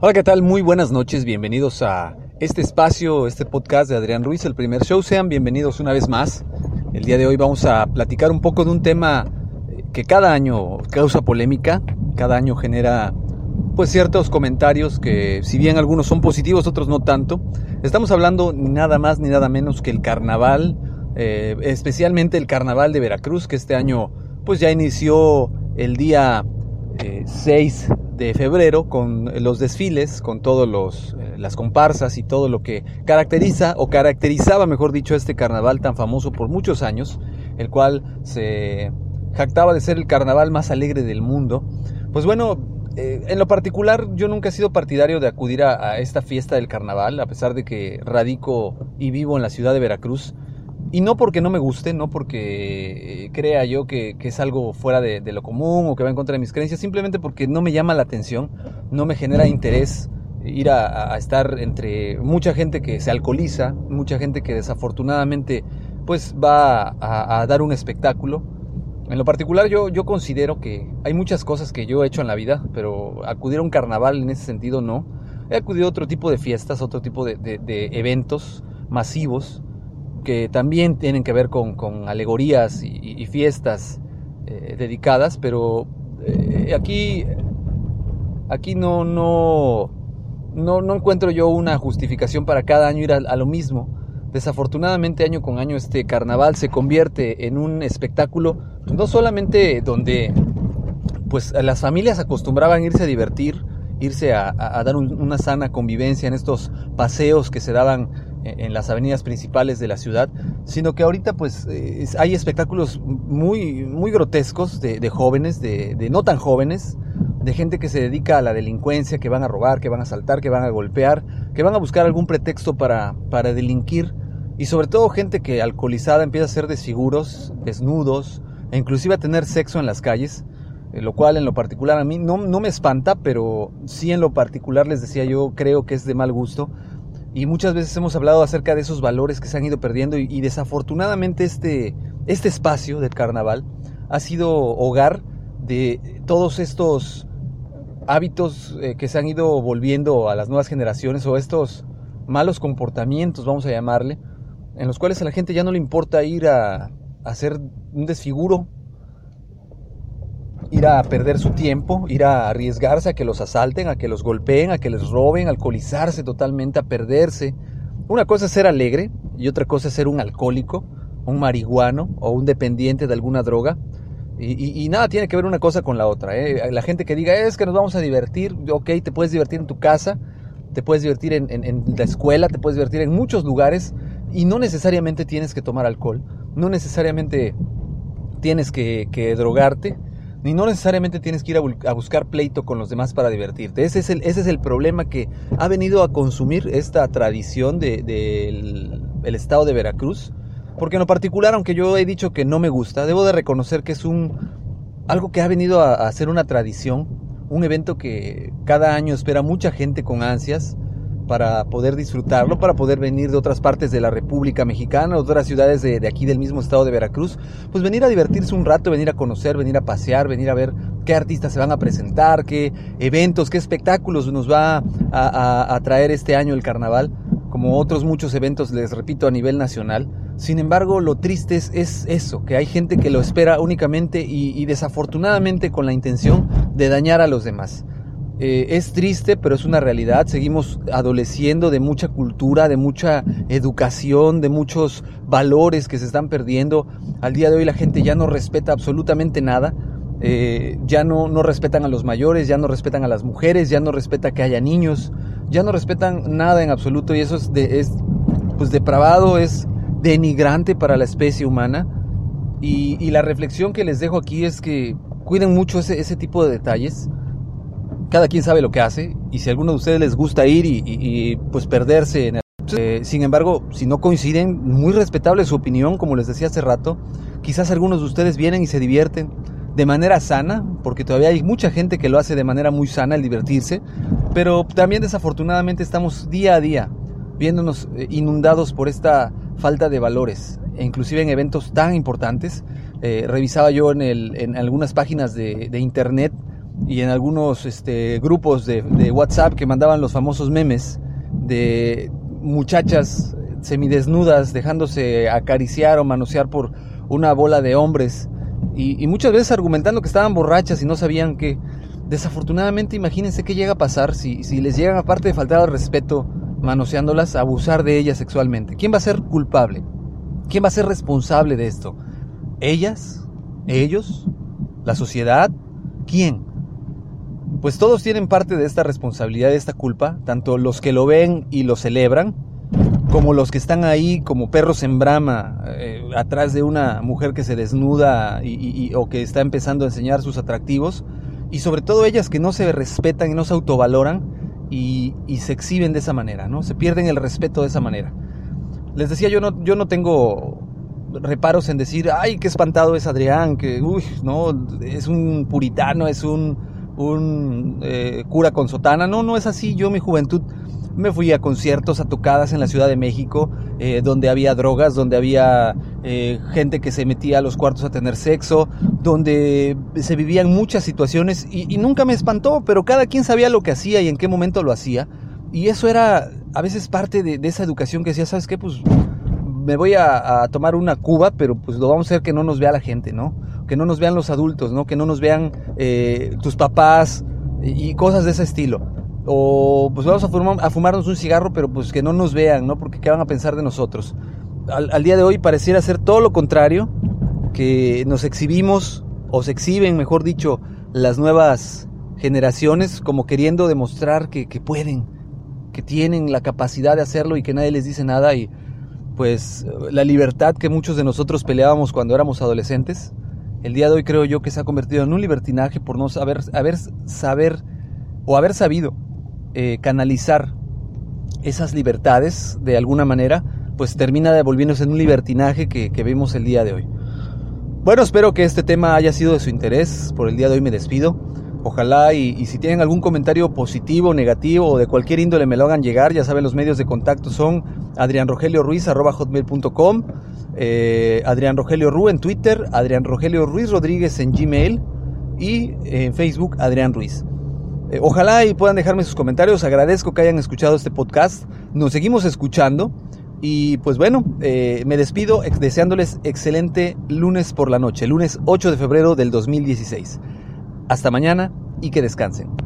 Hola, ¿qué tal? Muy buenas noches, bienvenidos a este espacio, este podcast de Adrián Ruiz, el primer show. Sean bienvenidos una vez más. El día de hoy vamos a platicar un poco de un tema que cada año causa polémica, cada año genera pues ciertos comentarios que si bien algunos son positivos, otros no tanto. Estamos hablando nada más ni nada menos que el carnaval, eh, especialmente el carnaval de Veracruz, que este año pues ya inició el día 6 de febrero con los desfiles, con todos los las comparsas y todo lo que caracteriza o caracterizaba, mejor dicho, este carnaval tan famoso por muchos años, el cual se jactaba de ser el carnaval más alegre del mundo. Pues bueno, eh, en lo particular yo nunca he sido partidario de acudir a esta fiesta del carnaval, a pesar de que radico y vivo en la ciudad de Veracruz. Y no porque no me guste, no porque crea yo que, es algo fuera de, lo común o que va en contra de mis creencias, simplemente porque no me llama la atención, no me genera interés ir a, estar entre mucha gente que se alcoholiza, mucha gente que desafortunadamente pues va a, dar un espectáculo. En lo particular yo, yo considero que hay muchas cosas que yo he hecho en la vida, pero acudir a un carnaval en ese sentido no. He acudido a otro tipo de fiestas, otro tipo de eventos masivos, que también tienen que ver con, alegorías y, fiestas eh, dedicadas, pero eh, aquí, aquí no, no, no, no, encuentro yo una justificación para cada año ir a, lo mismo. Desafortunadamente año con año este carnaval se convierte en un espectáculo no solamente donde pues las familias acostumbraban irse a divertir, irse a, dar un, una sana convivencia en estos paseos que se daban en las avenidas principales de la ciudad, sino que ahorita pues eh, hay espectáculos muy, muy grotescos de, jóvenes, de, de, no tan jóvenes, de gente que se dedica a la delincuencia, que van a robar, que van a asaltar, que van a golpear, que van a buscar algún pretexto para, para delinquir, y sobre todo gente que alcoholizada empieza a hacer desfiguros, desnudos, e inclusive a tener sexo en las calles, eh, lo cual en lo particular a mí no, no me espanta, pero sí en lo particular les decía yo creo que es de mal gusto, y muchas veces hemos hablado acerca de esos valores que se han ido perdiendo y, desafortunadamente este, este espacio del carnaval ha sido hogar de todos estos hábitos eh, que se han ido volviendo a las nuevas generaciones o estos malos comportamientos, vamos a llamarle, en los cuales a la gente ya no le importa ir a, a hacer un desfiguro, ir a perder su tiempo, ir a arriesgarse a que los asalten, a que los golpeen, a que les roben, alcoholizarse totalmente, a perderse. Una cosa es ser alegre y otra cosa es ser un alcohólico, un marihuano o un dependiente de alguna droga. Y, nada tiene que ver una cosa con la otra. ¿eh? La gente que diga es que nos vamos a divertir, ok, te puedes divertir en tu casa, te puedes divertir en, la escuela, te puedes divertir en muchos lugares y no necesariamente tienes que tomar alcohol, no necesariamente tienes que drogarte ni no necesariamente tienes que ir a, buscar pleito con los demás para divertirte. Ese es el, ese es el problema que ha venido a consumir esta tradición del de, de estado de Veracruz. Porque en lo particular, aunque yo he dicho que no me gusta, debo de reconocer que es un algo que ha venido a, a ser una tradición, un evento que cada año espera mucha gente con ansias para poder disfrutarlo, para poder venir de otras partes de la República Mexicana, otras ciudades de, aquí del mismo estado de Veracruz, pues venir a divertirse un rato, venir a conocer, venir a pasear, venir a ver qué artistas se van a presentar, qué eventos, qué espectáculos nos va a, traer este año el carnaval, como otros muchos eventos, les repito, a nivel nacional. Sin embargo, lo triste es, es eso, que hay gente que lo espera únicamente y desafortunadamente con la intención de dañar a los demás Eh, es triste, pero es una realidad. Seguimos adoleciendo de mucha cultura, de mucha educación, de muchos valores que se están perdiendo. Al día de hoy la gente ya no respeta absolutamente nada. Eh, ya no, no respetan a los mayores, ya no respetan a las mujeres, ya no respeta que haya niños, ya no respetan nada en absoluto y eso es, pues depravado, es denigrante para la especie humana. Y, la reflexión que les dejo aquí es que cuiden mucho ese tipo de detalles cada quien sabe lo que hace y si a alguno de ustedes les gusta ir y, pues perderse en el... Eh, sin embargo, si no coinciden, muy respetable su opinión, como les decía hace rato, quizás algunos de ustedes vienen y se divierten de manera sana, porque todavía hay mucha gente que lo hace de manera muy sana el divertirse, pero también desafortunadamente estamos día a día viéndonos eh, inundados por esta falta de valores, e inclusive en eventos tan importantes. Eh, revisaba yo en, el, en algunas páginas de, de internet y en algunos este, grupos de, WhatsApp que mandaban los famosos memes de muchachas semidesnudas dejándose acariciar o manosear por una bola de hombres y, muchas veces argumentando que estaban borrachas y no sabían que desafortunadamente imagínense qué llega a pasar si, si les llegan aparte de faltar al respeto manoseándolas abusar de ellas sexualmente. ¿Quién va a ser culpable? ¿Quién va a ser responsable de esto? ¿Ellas? ¿Ellos? ¿La sociedad? ¿Quién? Pues todos tienen parte de esta responsabilidad, de esta culpa, tanto los que lo ven y lo celebran, como los que están ahí como perros en brama, eh, atrás de una mujer que se desnuda y, o que está empezando a enseñar sus atractivos, y sobre todo ellas que no se respetan y no se autovaloran y, y, se exhiben de esa manera, ¿no? Se pierden el respeto de esa manera. Les decía, yo no, yo no tengo reparos en decir, ay, qué espantado es Adrián, que, uy, no, es un puritano, es un un eh, cura con sotana. No, no es así. Yo mi juventud me fui a conciertos, a tocadas en la Ciudad de México, eh, donde había drogas, donde había eh, gente que se metía a los cuartos a tener sexo, donde se vivían muchas situaciones y, nunca me espantó, pero cada quien sabía lo que hacía y en qué momento lo hacía. Y eso era a veces parte de, esa educación que decía, ¿sabes qué? Pues me voy a, a, tomar una cuba, pero pues lo vamos a hacer que no nos vea la gente, ¿no? Que no nos vean los adultos, ¿no? Que no nos vean eh, tus papás y cosas de ese estilo. O pues vamos a, fumarnos un cigarro, pero pues que no nos vean, ¿no? Porque qué van a pensar de nosotros. Al, día de hoy pareciera ser todo lo contrario, que nos exhibimos, o se exhiben, mejor dicho, las nuevas generaciones como queriendo demostrar que pueden, que tienen la capacidad de hacerlo y que nadie les dice nada y pues la libertad que muchos de nosotros peleábamos cuando éramos adolescentes, el día de hoy creo yo que se ha convertido en un libertinaje por no saber, haber, saber o haber sabido eh, canalizar esas libertades de alguna manera, pues termina devolviéndose en un libertinaje que, que vimos el día de hoy. Bueno, espero que este tema haya sido de su interés. Por el día de hoy me despido. Ojalá y, si tienen algún comentario positivo, negativo o de cualquier índole me lo hagan llegar. Ya saben, los medios de contacto son adrianrogelioruiz.com, eh, en Twitter, Adrián Rogelio Ruiz Rodríguez en Gmail y en Facebook Adrián Ruiz. Eh, ojalá y puedan dejarme sus comentarios. Agradezco que hayan escuchado este podcast. Nos seguimos escuchando. Y pues bueno, eh, me despido deseándoles excelente lunes por la noche, lunes 8 de febrero del 2016. Hasta mañana y que descansen.